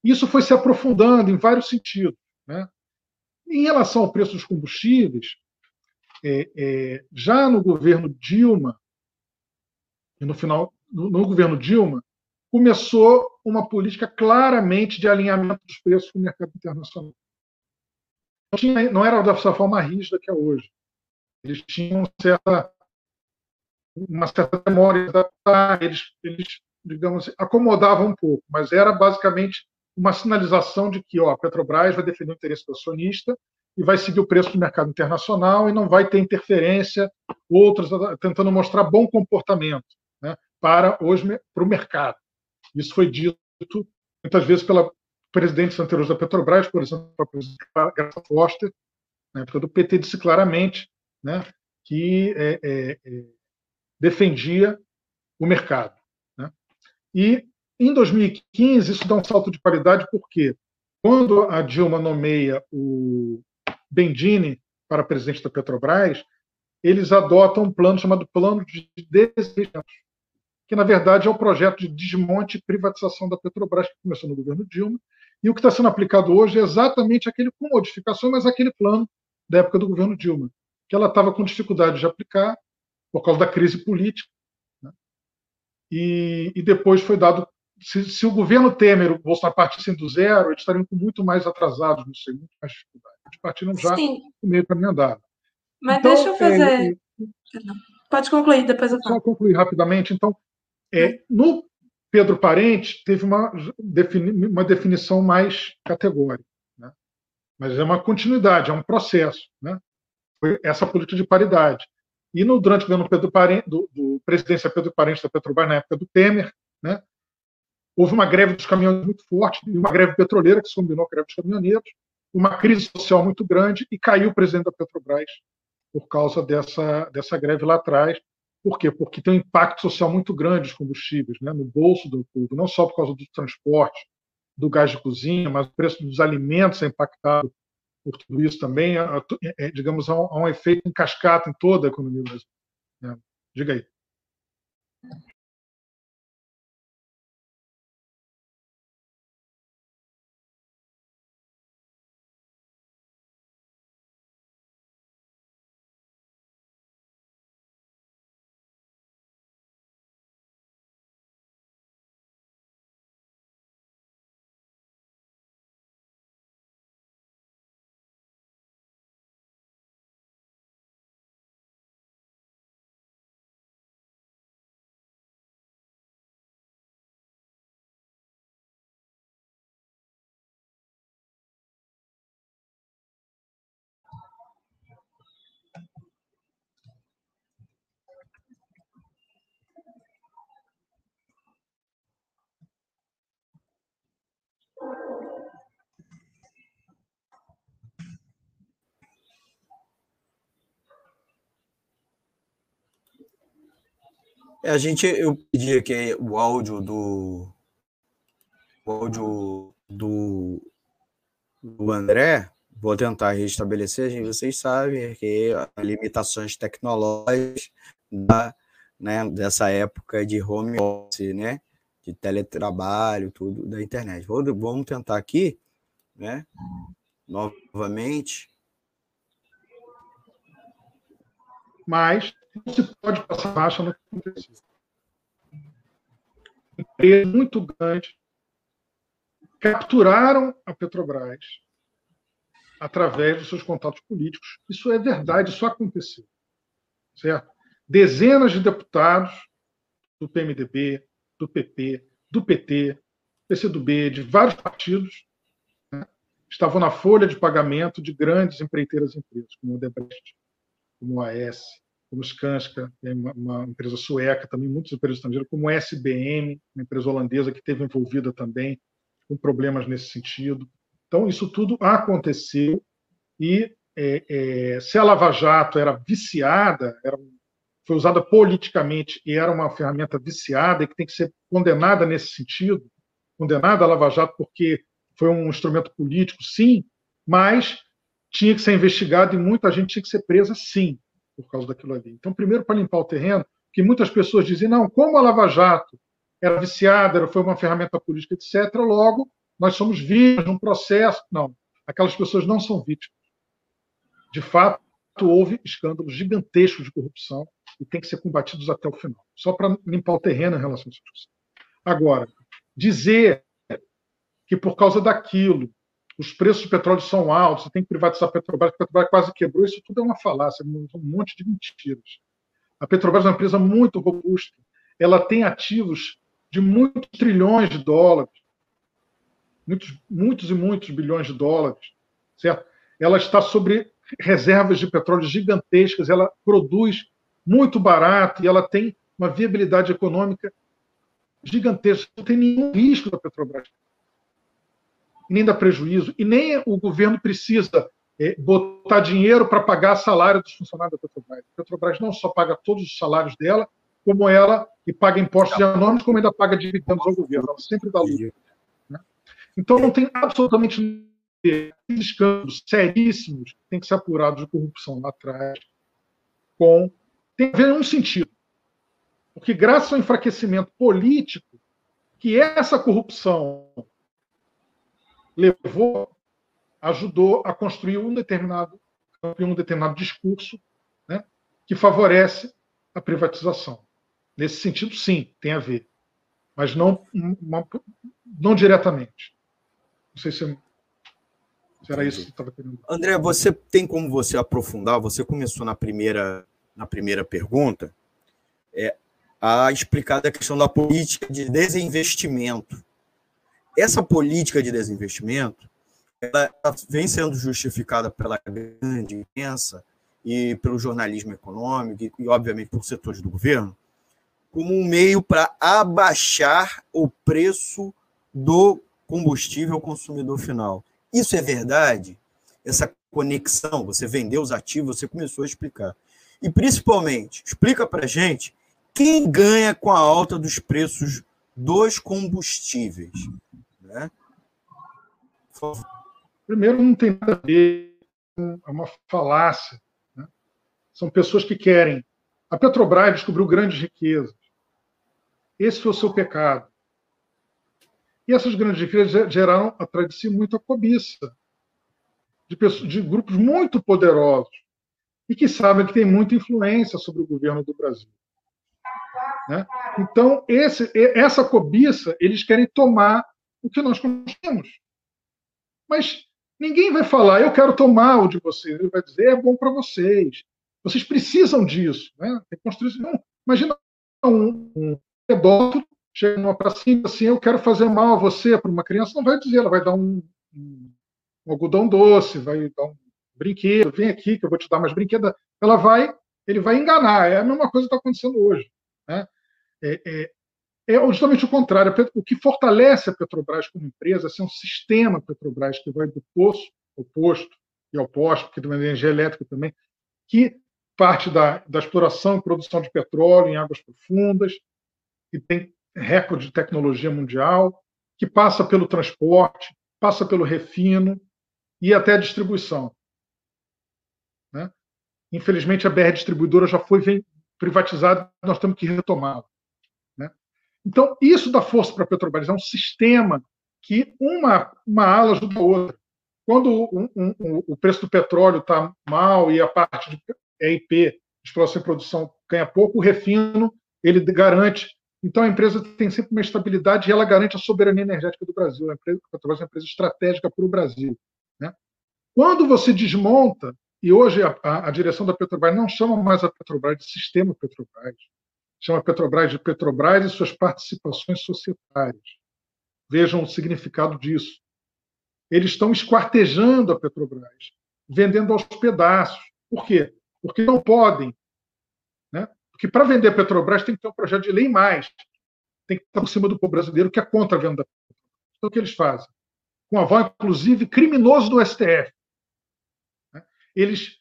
E: Isso foi se aprofundando em vários sentidos. Né? Em relação ao preço dos combustíveis, é, é, já no governo Dilma, no final, no, no, governo Dilma, começou uma política claramente de alinhamento dos preços com o mercado internacional. Não, tinha, não era dessa forma rígida que é hoje. Eles tinham certa, uma certa demora eles, eles, digamos, assim, acomodavam um pouco, mas era basicamente uma sinalização de que ó, a Petrobras vai defender o interesse do acionista e vai seguir o preço do mercado internacional e não vai ter interferência, outros tentando mostrar bom comportamento né, para, hoje, para o mercado. Isso foi dito muitas vezes pela presidente anteriores da Petrobras, por exemplo, a presidente Foster, na época do PT, disse claramente né, que é, é, é, defendia o mercado. Né? E em 2015, isso dá um salto de qualidade, porque quando a Dilma nomeia o Bendini para presidente da Petrobras, eles adotam um plano chamado Plano de Desenvolvimento, que na verdade é o projeto de desmonte e privatização da Petrobras, que começou no governo Dilma, e o que está sendo aplicado hoje é exatamente aquele, com modificações, mas aquele plano da época do governo Dilma, que ela estava com dificuldade de aplicar por causa da crise política, né? e, e depois foi dado se, se, o governo Temer, o Bolsonaro partissem do zero, eles estariam muito mais atrasados, não sei, muito mais dificuldade. Eles partiram já Sim. no meio caminho andado.
C: Mas então, deixa eu fazer. É, Pode concluir, depois eu falo.
E: Só concluir rapidamente. Então, é, no Pedro Parente, teve uma, defini, uma definição mais categórica. Né? Mas é uma continuidade, é um processo. Né? Foi essa política de paridade. E no, durante o governo Pedro Parente, do, do presidência Pedro Parente da Petrobras, na época do Temer, né? Houve uma greve dos caminhoneiros muito forte, e uma greve petroleira que se combinou com a greve dos caminhoneiros, uma crise social muito grande e caiu o presidente da Petrobras por causa dessa, dessa greve lá atrás. Por quê? Porque tem um impacto social muito grande os combustíveis né, no bolso do povo, não só por causa do transporte, do gás de cozinha, mas o preço dos alimentos é impactado por tudo isso também. É, é, digamos, há um, há um, efeito em cascata em toda a economia brasileira. Diga aí.
A: A gente, eu pedi aqui o áudio do o áudio do, do André, vou tentar restabelecer, vocês sabem que as limitações tecnológicas da, né, dessa época de home office, né, de teletrabalho, tudo da internet. Vou, vamos tentar aqui, né, novamente.
E: Mas não se pode passar baixa no que aconteceu. Empresa muito grande capturaram a Petrobras através dos seus contatos políticos. Isso é verdade, isso aconteceu. Certo? Dezenas de deputados do PMDB, do PP, do PT, PCdoB, de vários partidos, né, estavam na folha de pagamento de grandes empreiteiras empresas, como o Odebrecht, como a AS, como Skanska, uma, empresa sueca, também muitas empresas estrangeiras, como SBM, uma empresa holandesa que esteve envolvida também com problemas nesse sentido. Então, isso tudo aconteceu e é, é, se a Lava Jato era viciada, era, foi usada politicamente e era uma ferramenta viciada e que tem que ser condenada nesse sentido, condenada a Lava Jato porque foi um instrumento político, sim, mas tinha que ser investigado e muita gente tinha que ser presa, sim, por causa daquilo ali. Então, primeiro, para limpar o terreno, que muitas pessoas dizem, não, como a Lava Jato era viciada, foi uma ferramenta política, etc., logo nós somos vítimas de um processo. Não, aquelas pessoas não são vítimas. De fato, houve escândalos gigantescos de corrupção e tem que ser combatidos até o final. Só para limpar o terreno em relação a discussão. Agora, dizer que por causa daquilo os preços do petróleo são altos, você tem que privatizar a Petrobras, a Petrobras quase quebrou, isso tudo é uma falácia, um monte de mentiras. A Petrobras é uma empresa muito robusta, ela tem ativos de muitos trilhões de dólares, muitos, muitos e muitos bilhões de dólares, certo? Ela está sobre reservas de petróleo gigantescas, ela produz muito barato e ela tem uma viabilidade econômica gigantesca. Não tem nenhum risco da Petrobras, nem dá prejuízo, e nem o governo precisa é, botar dinheiro para pagar salário dos funcionários da Petrobras. A Petrobras não só paga todos os salários dela, como ela e paga impostos enormes, como ainda paga dividendos ao governo. Ela sempre dá lucro. Né? Então não tem absolutamente escândalos seríssimos que têm que ser apurados de corrupção lá atrás, com tem a ver um sentido. Porque graças ao enfraquecimento político que essa corrupção levou, ajudou a construir um determinado um determinado discurso né, que favorece a privatização. Nesse sentido, sim, tem a ver. Mas não, uma, não diretamente. Não sei se, se era isso que estava querendo.
A: André, você tem como você aprofundar? Você começou na primeira, na primeira pergunta é, a explicar a questão da política de desinvestimento. Essa política de desinvestimento ela vem sendo justificada pela grande imprensa e pelo jornalismo econômico e, obviamente, por setores do governo, como um meio para abaixar o preço do combustível ao consumidor final. Isso é verdade? Essa conexão, você vendeu os ativos, você começou a explicar. E principalmente, explica para gente quem ganha com a alta dos preços dos combustíveis. Né?
E: Primeiro, não tem nada a ver, é uma falácia. Né? São pessoas que querem. A Petrobras descobriu grandes riquezas. Esse foi o seu pecado. E essas grandes riquezas geraram atrás de si muita cobiça de, pessoas, de grupos muito poderosos e que sabem que têm muita influência sobre o governo do Brasil. Né? Então, esse, essa cobiça, eles querem tomar o que nós temos. Mas ninguém vai falar, eu quero tomar o de vocês. Ele vai dizer, é bom para vocês. Vocês precisam disso. Né? Tem que construir. Não, imagina um, um pedófilo chega numa pracinha assim, eu quero fazer mal a você para uma criança, não vai dizer, ela vai dar um, um, um, algodão doce, vai dar um brinquedo, vem aqui que eu vou te dar mais brinquedo. Ela vai, ele vai enganar. É a mesma coisa que está acontecendo hoje. Né? É, é, é, justamente o contrário. O que fortalece a Petrobras como empresa é um sistema Petrobras que vai do poço ao posto e ao posto, porque tem energia elétrica também, que parte da, da exploração e produção de petróleo em águas profundas, que tem recorde de tecnologia mundial, que passa pelo transporte, passa pelo refino e até a distribuição. Né? Infelizmente, a BR Distribuidora já foi privatizada, nós temos que retomá-la. Então, isso dá força para a Petrobras, é um sistema que uma, uma ala ajuda a outra. Quando um, um, o preço do petróleo está mal e a parte de EIP, exploração e produção, ganha pouco, o refino ele garante. Então a empresa tem sempre uma estabilidade e ela garante a soberania energética do Brasil. A, empresa, a Petrobras é uma empresa estratégica para o Brasil. Né? Quando você desmonta, e hoje a, a, a, direção da Petrobras não chama mais a Petrobras de sistema Petrobras, chama a Petrobras de Petrobras e suas participações societárias. Vejam o significado disso. Eles estão esquartejando a Petrobras, vendendo aos pedaços. Por quê? porque não podem. Né? Porque para vender a Petrobras tem que ter um projeto de lei mais. Tem que estar por cima do povo brasileiro, que é contra a venda da Petrobras. Então, o que eles fazem? Com aval, inclusive, criminoso do STF. Né? Eles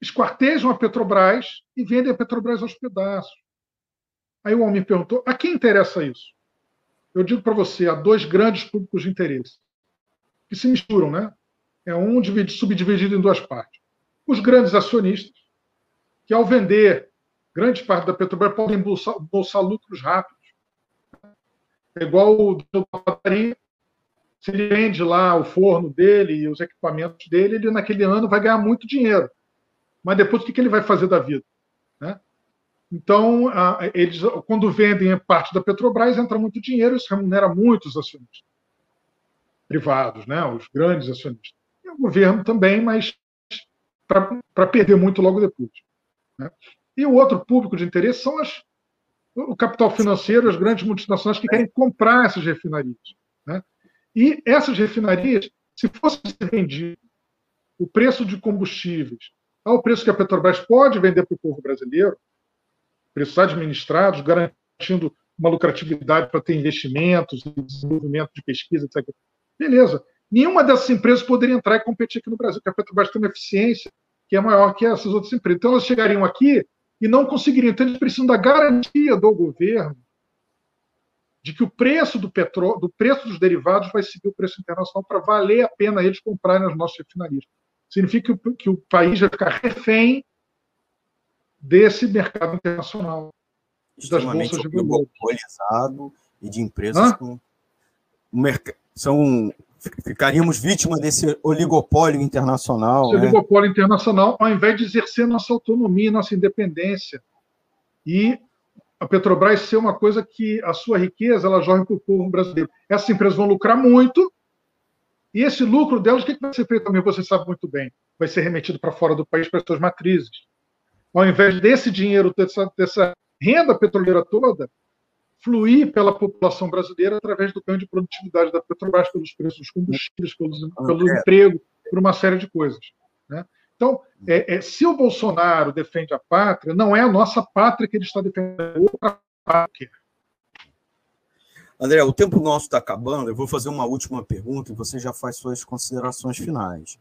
E: esquartejam a Petrobras e vendem a Petrobras aos pedaços. Aí o homem perguntou: a quem interessa isso? Eu digo para você: há dois grandes públicos de interesse que se misturam, né? É um subdividido em duas partes os grandes acionistas, que ao vender grande parte da Petrobras podem bolsar, bolsar lucros rápidos. É igual o da padaria, se ele vende lá o forno dele e os equipamentos dele, ele naquele ano vai ganhar muito dinheiro. Mas depois o que ele vai fazer da vida? Né? Então, eles, quando vendem parte da Petrobras, entra muito dinheiro, isso remunera muitos acionistas privados, né? os grandes acionistas. E o governo também, mas para perder muito logo depois. Né? E o outro público de interesse são as, o capital financeiro, as grandes multinacionais que querem comprar essas refinarias. Né? E essas refinarias, se fosse vendido o preço de combustíveis ao preço que a Petrobras pode vender para o povo brasileiro, preços administrados, garantindo uma lucratividade para ter investimentos, desenvolvimento de pesquisa, etc. Beleza. Nenhuma dessas empresas poderia entrar e competir aqui no Brasil, porque a Petrobras tem uma eficiência que é maior que essas outras empresas. Então, elas chegariam aqui e não conseguiriam. Então, eles precisam da garantia do governo de que o preço do petróleo, do preço dos derivados vai seguir o preço internacional para valer a pena eles comprarem as nossas refinarias. Significa que o, que o país vai ficar refém desse mercado internacional,
A: das bolsas de valores. e de empresas Hã? com são ficaríamos vítima desse oligopólio internacional.
E: Esse né? oligopólio internacional, ao invés de exercer nossa autonomia, nossa independência. E a Petrobras ser uma coisa que a sua riqueza ela joga para o povo brasileiro. Essas empresas vão lucrar muito, e esse lucro delas, o que vai ser feito também? Você sabe muito bem. Vai ser remetido para fora do país para as suas matrizes. Ao invés desse dinheiro, dessa, dessa renda petroleira toda, fluir pela população brasileira através do ganho de produtividade da Petrobras, pelos preços dos combustíveis, pelos, pelo emprego, por uma série de coisas. Né? Então, é, é, se o Bolsonaro defende a pátria, não é a nossa pátria que ele está defendendo, é outra pátria.
A: André, o tempo nosso está acabando. Eu vou fazer uma última pergunta e você já faz suas considerações finais.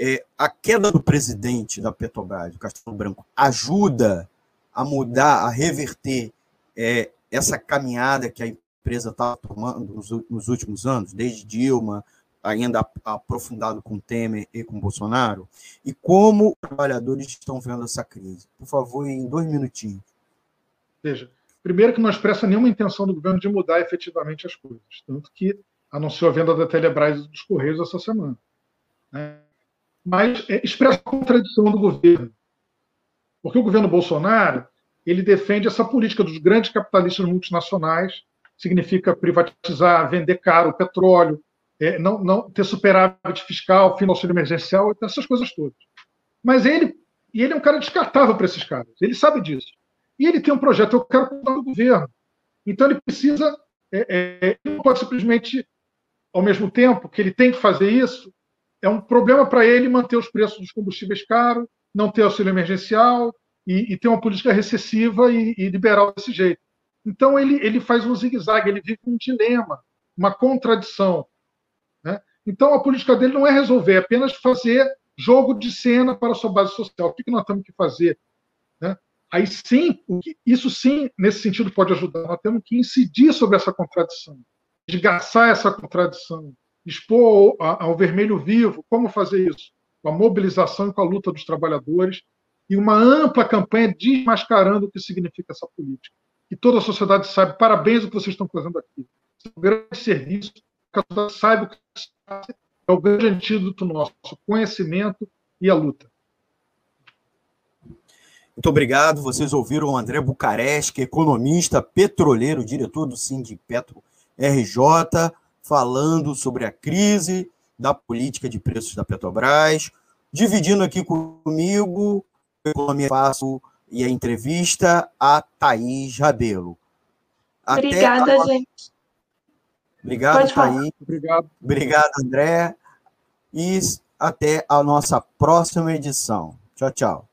A: É, a queda do presidente da Petrobras, do Castelo Branco, ajuda a mudar, a reverter é, essa caminhada que a empresa está tomando nos, nos, últimos anos, desde Dilma, ainda aprofundado com Temer e com Bolsonaro, e como os trabalhadores estão vendo essa crise. Por favor, em dois minutinhos.
E: Veja, primeiro que não expressa nenhuma intenção do governo de mudar efetivamente as coisas, tanto que anunciou a venda da Telebrás e dos Correios essa semana. Né? Mas é, expressa a contradição do governo. Porque o governo Bolsonaro ele defende essa política dos grandes capitalistas multinacionais, significa privatizar, vender caro o petróleo, é, não, não ter superávit fiscal, financeiro emergencial, essas coisas todas. Mas ele, e ele é um cara descartável para esses caras, ele sabe disso. E ele tem um projeto, eu quero cuidar do governo. Então ele precisa, é, é, ele não pode simplesmente, ao mesmo tempo que ele tem que fazer isso, é um problema para ele manter os preços dos combustíveis caros, não ter auxílio emergencial, e, e ter uma política recessiva e, e, liberal desse jeito. Então ele, ele faz um zigue-zague, ele vive um dilema, uma contradição. Né? Então a política dele não é resolver, é apenas fazer jogo de cena para a sua base social. O que, que nós temos que fazer? aí sim, isso sim, nesse sentido, pode ajudar. Nós temos que incidir sobre essa contradição, desgaçar essa contradição, expor ao vermelho vivo como fazer isso, com a mobilização e com a luta dos trabalhadores, e uma ampla campanha desmascarando o que significa essa política. E toda a sociedade sabe, parabéns o que vocês estão fazendo aqui. É um grande serviço, que a sociedade saiba o que é o grande antídoto nosso, conhecimento e a luta.
A: Muito obrigado. Vocês ouviram o André Bucareste, economista, petroleiro, diretor do Sindipetro RJ, falando sobre a crise da política de preços da Petrobras, dividindo aqui comigo Economia Fácil e a entrevista a Thaís Rabelo.
C: Até Obrigada, a... gente.
A: Obrigado, Thaís. Obrigado. Obrigado, André. E até a nossa próxima edição. Tchau, tchau.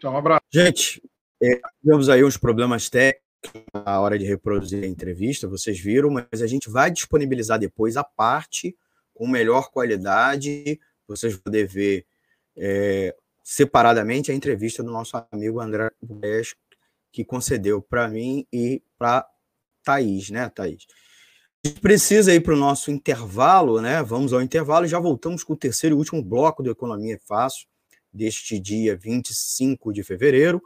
E: Tchau, um abraço.
A: Gente, é, tivemos aí uns problemas técnicos na hora de reproduzir a entrevista, vocês viram, mas a gente vai disponibilizar depois a parte com melhor qualidade. Vocês vão poder ver é, separadamente a entrevista do nosso amigo André Bues, que concedeu para mim e para Thaís, né, Thaís? A gente precisa ir para o nosso intervalo, né? Vamos ao intervalo e já voltamos com o terceiro e último bloco do Economia Fácil deste dia 25 de fevereiro.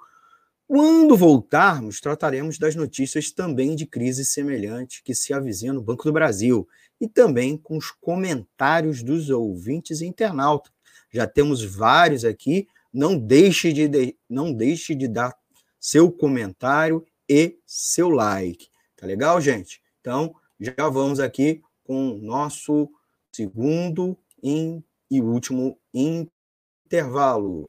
A: Quando voltarmos, trataremos das notícias também de crise semelhante que se avizinha no Banco do Brasil e também com os comentários dos ouvintes e internautas. Já temos vários aqui. Não deixe de, não deixe de dar seu comentário e seu like. Tá legal, gente? Então, já vamos aqui com o nosso segundo e último intervalo.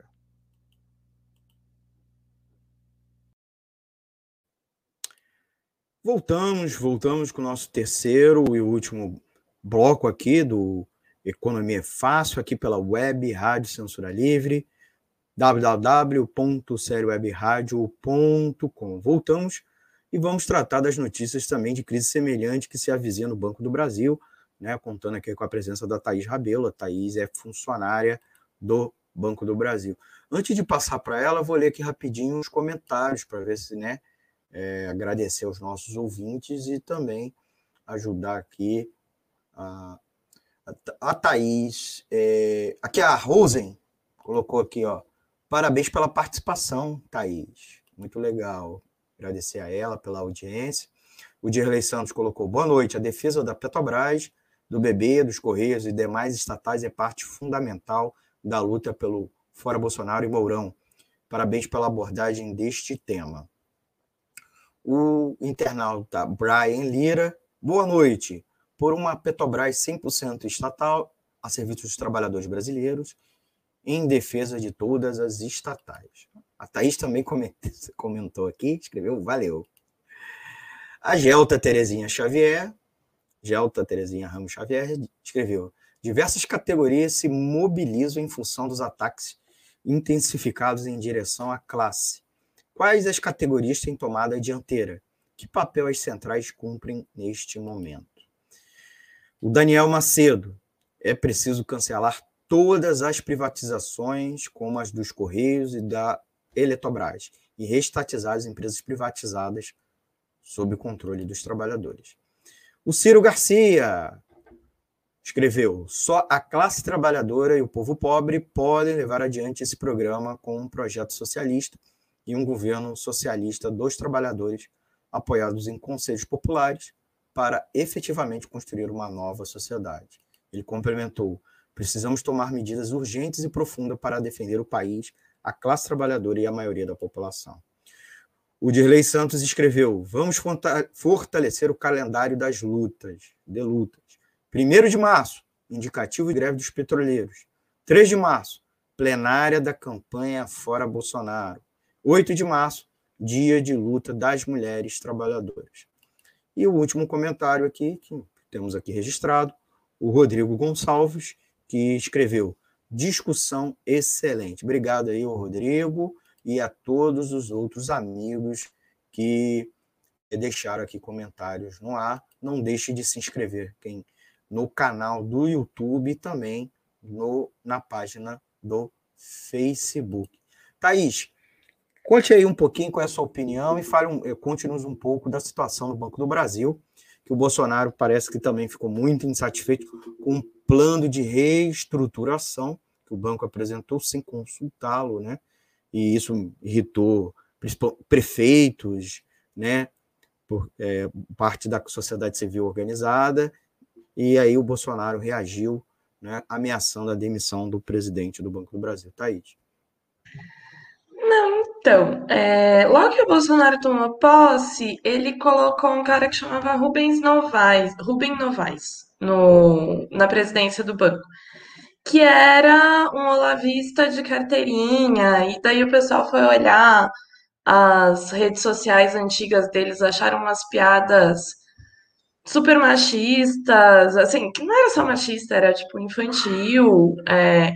A: Voltamos, voltamos com o nosso terceiro e último bloco aqui do Economia Fácil, aqui pela Web Rádio Censura Livre, www.seriowebradio.com. Voltamos e vamos tratar das notícias também de crise semelhante que se avizinha no Banco do Brasil, né, contando aqui com a presença da Thaís Rabelo. A Thaís é funcionária do Banco do Brasil. Antes de passar para ela, vou ler aqui rapidinho os comentários para ver se, né, é, agradecer aos nossos ouvintes e também ajudar aqui a, a, Thaís. É, aqui a Rosen colocou aqui, ó. Parabéns pela participação, Thaís. Muito legal. Agradecer a ela pela audiência. O Dirley Santos colocou: boa noite. A defesa da Petrobras, do BB, dos Correios e demais estatais é parte fundamental da luta pelo Fora Bolsonaro e Mourão. Parabéns pela abordagem deste tema o internauta Brian Lira. Boa noite. Por uma Petrobras 100% estatal a serviço dos trabalhadores brasileiros, em defesa de todas as estatais. A Thaís também comentou aqui, escreveu, valeu. A Gelta Terezinha Xavier, Gelta Terezinha Ramos Xavier, escreveu: diversas categorias se mobilizam em função dos ataques intensificados em direção à classe Quais as categorias têm tomado a dianteira? Que papel as centrais cumprem neste momento? O Daniel Macedo. É preciso cancelar todas as privatizações, como as dos Correios e da Eletrobras, e restatizar as empresas privatizadas sob o controle dos trabalhadores. O Ciro Garcia escreveu: só a classe trabalhadora e o povo pobre podem levar adiante esse programa com um projeto socialista e um governo socialista dos trabalhadores, apoiados em conselhos populares, para efetivamente construir uma nova sociedade. Ele complementou: precisamos tomar medidas urgentes e profundas para defender o país, a classe trabalhadora e a maioria da população. O Dirley Santos escreveu: Vamos fortalecer o calendário das lutas, de lutas. 1 de março, indicativo e greve dos petroleiros. 3 de março, plenária da campanha Fora Bolsonaro. 8 de março, dia de luta das mulheres trabalhadoras. E o último comentário aqui, que temos aqui registrado, o Rodrigo Gonçalves, que escreveu discussão excelente. Obrigado aí, Rodrigo, e a todos os outros amigos que deixaram aqui comentários no ar. Não deixe de se inscrever quem, no canal do YouTube e também no, na página do Facebook. Thaís, conte aí um pouquinho qual é a sua opinião e fale um, eh, conte-nos um pouco da situação do Banco do Brasil, que o Bolsonaro parece que também ficou muito insatisfeito com o plano de reestruturação que o banco apresentou sem consultá-lo, né? E isso irritou prefeitos, né? Por é, parte da sociedade civil organizada, e aí o Bolsonaro reagiu, né, ameaçando a demissão do presidente do Banco do Brasil. Thaís.
C: Não, então, é, logo que o Bolsonaro tomou posse, ele colocou um cara que chamava Rubens Novaes, Rubem Novaes, no, na presidência do banco, que era um olavista de carteirinha, e daí o pessoal foi olhar as redes sociais antigas deles, acharam umas piadas super machistas, assim, que não era só machista, era tipo infantil, é,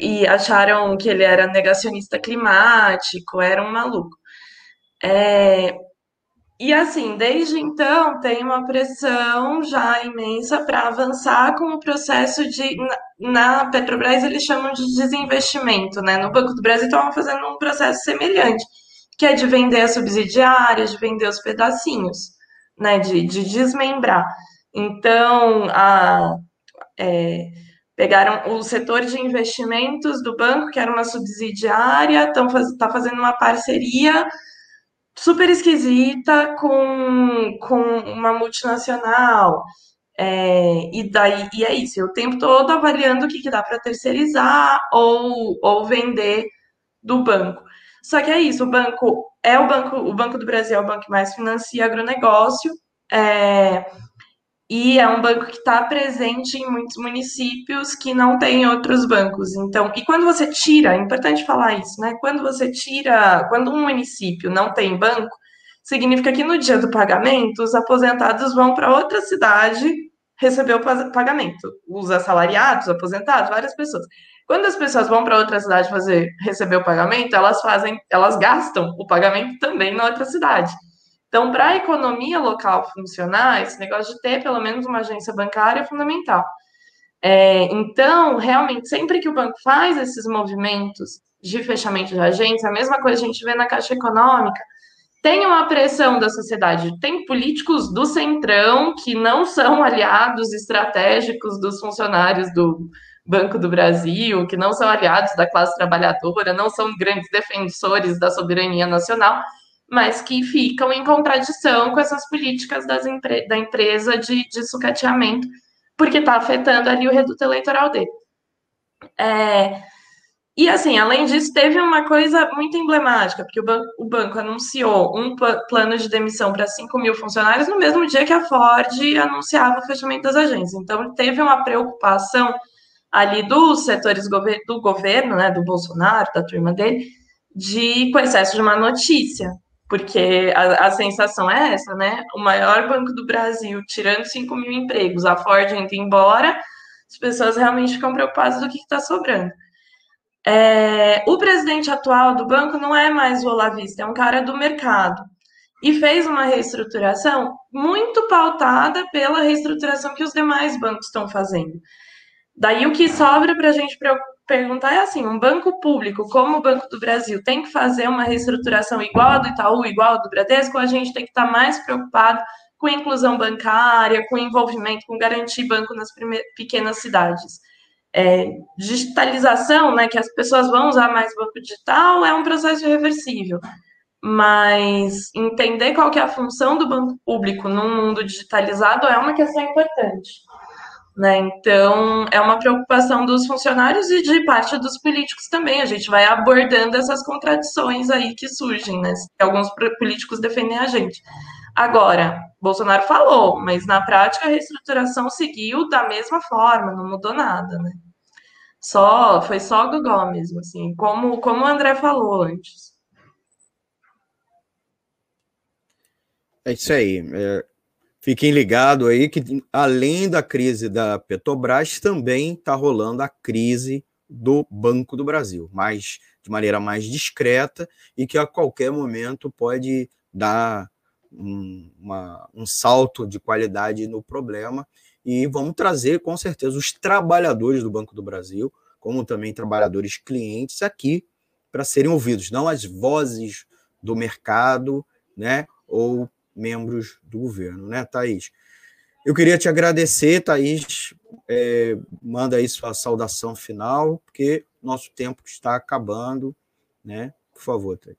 C: e acharam que ele era negacionista climático, era um maluco. É, e assim, desde então tem uma pressão já imensa para avançar com o processo de. Na Petrobras eles chamam de desinvestimento, né? No Banco do Brasil estavam fazendo um processo semelhante, que é de vender as subsidiárias, de vender os pedacinhos, né? De, de desmembrar. Então, a, é, Pegaram o setor de investimentos do banco, que era uma subsidiária, estão faz, tá fazendo uma parceria super esquisita com, com uma multinacional. É, e daí e é isso, o tempo todo avaliando o que, que dá para terceirizar ou, ou vender do banco. Só que é isso, o banco é o banco, o Banco do Brasil é o banco que mais financia agronegócio. É, e é um banco que está presente em muitos municípios que não tem outros bancos. Então, e quando você tira, é importante falar isso, né? Quando você tira, quando um município não tem banco, significa que no dia do pagamento os aposentados vão para outra cidade receber o pagamento. Os assalariados, aposentados, várias pessoas. Quando as pessoas vão para outra cidade fazer receber o pagamento, elas fazem, elas gastam o pagamento também na outra cidade. Então, para a economia local funcionar, esse negócio de ter pelo menos uma agência bancária é fundamental. É, então, realmente, sempre que o banco faz esses movimentos de fechamento de agência, a mesma coisa a gente vê na Caixa Econômica, tem uma pressão da sociedade. Tem políticos do Centrão que não são aliados estratégicos dos funcionários do Banco do Brasil, que não são aliados da classe trabalhadora, não são grandes defensores da soberania nacional, mas que ficam em contradição com essas políticas empre da empresa de, de sucateamento, porque está afetando ali o reduto eleitoral dele. É, e assim, além disso, teve uma coisa muito emblemática, porque o banco, o banco anunciou um plano de demissão para 5 mil funcionários no mesmo dia que a Ford anunciava o fechamento das agências. Então, teve uma preocupação ali dos setores gover do governo, né, do Bolsonaro, da turma dele, de com excesso de uma notícia porque a, a, sensação é essa, né? O maior banco do Brasil tirando 5 mil empregos, a Ford indo embora, as pessoas realmente ficam preocupadas do que está sobrando. É, o presidente atual do banco não é mais o Olavista, é um cara do mercado. E fez uma reestruturação muito pautada pela reestruturação que os demais bancos estão fazendo. Daí o que sobra para a gente perguntar é assim: um banco público como o Banco do Brasil tem que fazer uma reestruturação igual a do Itaú, igual a do Bradesco, ou a gente tem que estar mais preocupado com inclusão bancária, com envolvimento, com garantir banco nas pequenas cidades. É, digitalização, né, que as pessoas vão usar mais banco digital, é um processo reversível. mas entender qual que é a função do banco público num mundo digitalizado é uma questão importante. Né? Então, é uma preocupação dos funcionários e de parte dos políticos também. A gente vai abordando essas contradições aí que surgem, né? Alguns políticos defendem a gente. Agora, Bolsonaro falou, mas na prática a reestruturação seguiu da mesma forma, não mudou nada, né? Só, foi só Gogó mesmo, assim, como, como o André falou antes.
A: É isso aí. É, fiquem ligados aí que, além da crise da Petrobras, também está rolando a crise do Banco do Brasil, mas de maneira mais discreta e que a qualquer momento pode dar um, uma, um salto de qualidade no problema. E vamos trazer, com certeza, os trabalhadores do Banco do Brasil, como também trabalhadores clientes, aqui para serem ouvidos, não as vozes do mercado, né? Ou membros do governo, né, Thaís? Eu queria te agradecer, Thaís. É, manda aí sua saudação final, porque nosso tempo está acabando, né? Por favor, Thaís.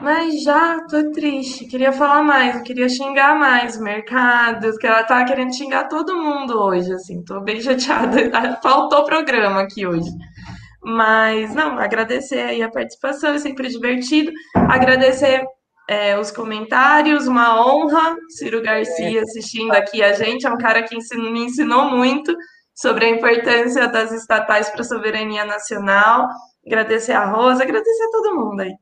C: Mas já tô triste, queria falar mais, queria xingar mais o mercado, que ela tá querendo xingar todo mundo hoje, assim, tô bem chateada. Faltou programa aqui hoje. Mas, não, agradecer aí a participação, é sempre divertido. Agradecer é, os comentários, uma honra. Ciro Garcia assistindo aqui a gente, é um cara que ensinou, me ensinou muito sobre a importância das estatais para a soberania nacional. Agradecer a Rosa, agradecer a todo mundo aí.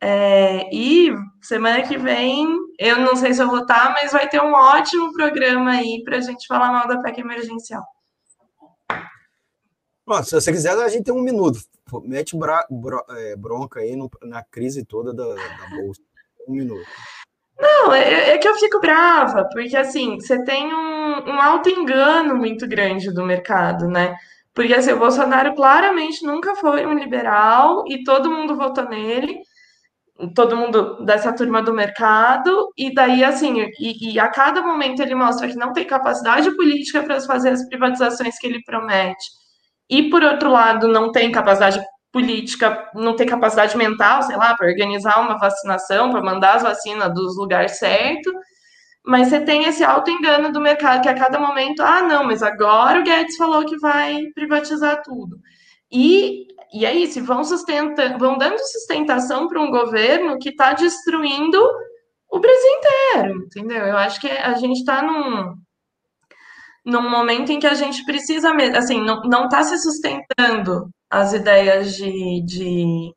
C: É, e semana que vem, eu não sei se eu vou estar, mas vai ter um ótimo programa aí para a gente falar mal da PEC emergencial.
A: Bom, se você quiser, a gente tem um minuto. Mete bra, bro, é, bronca aí no, na crise toda da, da Bolsa um minuto.
C: Não, é, é, que eu fico brava, porque assim, você tem um, um engano muito grande do mercado, né? Porque assim, o Bolsonaro claramente nunca foi um liberal e todo mundo votou nele, todo mundo dessa turma do mercado, e daí assim, e, e a cada momento ele mostra que não tem capacidade política para fazer as privatizações que ele promete. E por outro lado, não tem capacidade política não ter capacidade mental, sei lá, para organizar uma vacinação, para mandar as vacinas dos lugares certos. Mas você tem esse alto engano do mercado que a cada momento, ah, não, mas agora o Guedes falou que vai privatizar tudo. E, e é isso, vão, sustenta, vão dando sustentação para um governo que está destruindo o Brasil inteiro, entendeu? Eu acho que a gente está num, num momento em que a gente precisa, assim, não está se sustentando as ideias de, de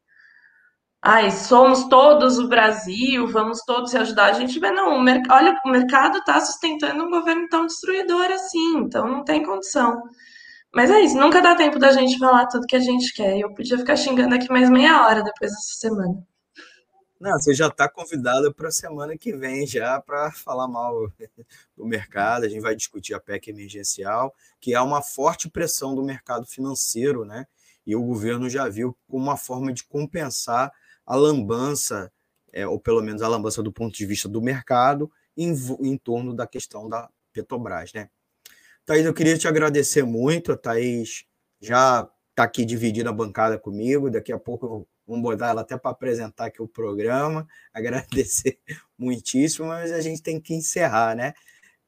C: ai, somos todos o Brasil, vamos todos se ajudar. A gente vê, não, o olha, o mercado está sustentando um governo tão destruidor assim, então não tem condição. Mas é isso, nunca dá tempo da gente falar tudo que a gente quer. Eu podia ficar xingando aqui mais meia hora depois dessa semana.
A: Não, você já está convidada para a semana que vem já para falar mal do mercado. A gente vai discutir a PEC emergencial, que é uma forte pressão do mercado financeiro, né? E o governo já viu como uma forma de compensar a lambança, é, ou pelo menos a lambança do ponto de vista do mercado, em, em torno da questão da Petrobras, né? Thaís, eu queria te agradecer muito. A Thaís já está aqui dividindo a bancada comigo. Daqui a pouco vamos botar ela até para apresentar aqui o programa. Agradecer muitíssimo, mas a gente tem que encerrar, né?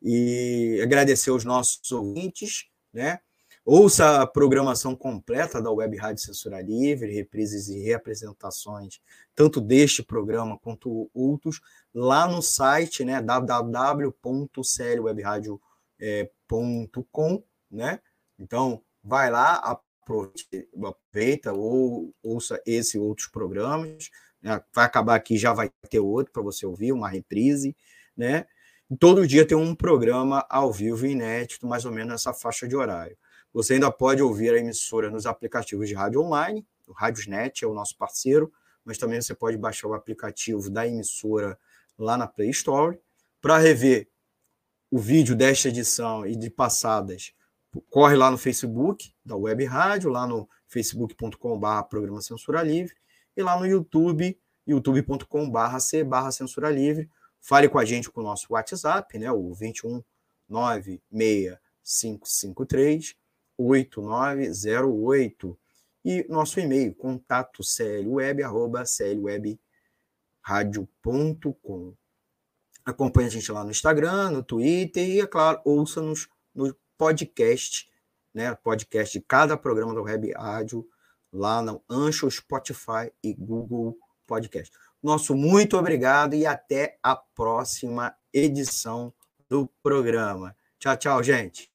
A: E agradecer os nossos ouvintes, né? Ouça a programação completa da Web Rádio Censura Livre, reprises e reapresentações, tanto deste programa quanto outros, lá no site né, www.clwebradio.com, né? Então, vai lá, aproveita ou ouça esse e outros programas. Né? Vai acabar aqui, já vai ter outro para você ouvir, uma reprise, né? Todo dia tem um programa ao vivo inédito, mais ou menos nessa faixa de horário. Você ainda pode ouvir a emissora nos aplicativos de rádio online, o Radiosnet é o nosso parceiro, mas também você pode baixar o aplicativo da emissora lá na Play Store. Para rever o vídeo desta edição e de passadas, corre lá no Facebook da Web Rádio, lá no facebook.com.br Programa Censura Livre, e lá no YouTube, youtube.com.br C barra Censura Livre. Fale com a gente com o nosso WhatsApp, né, o 21 96553 8908 e nosso e-mail contato clweb, arroba clweb.com.br. webradio.com. Acompanhe a gente lá no Instagram, no Twitter e, é claro, ouça-nos no podcast, né? Podcast de cada programa da Web Rádio, lá no Ancho, Spotify e Google Podcast. Nosso muito obrigado e até a próxima edição do programa. Tchau, tchau, gente.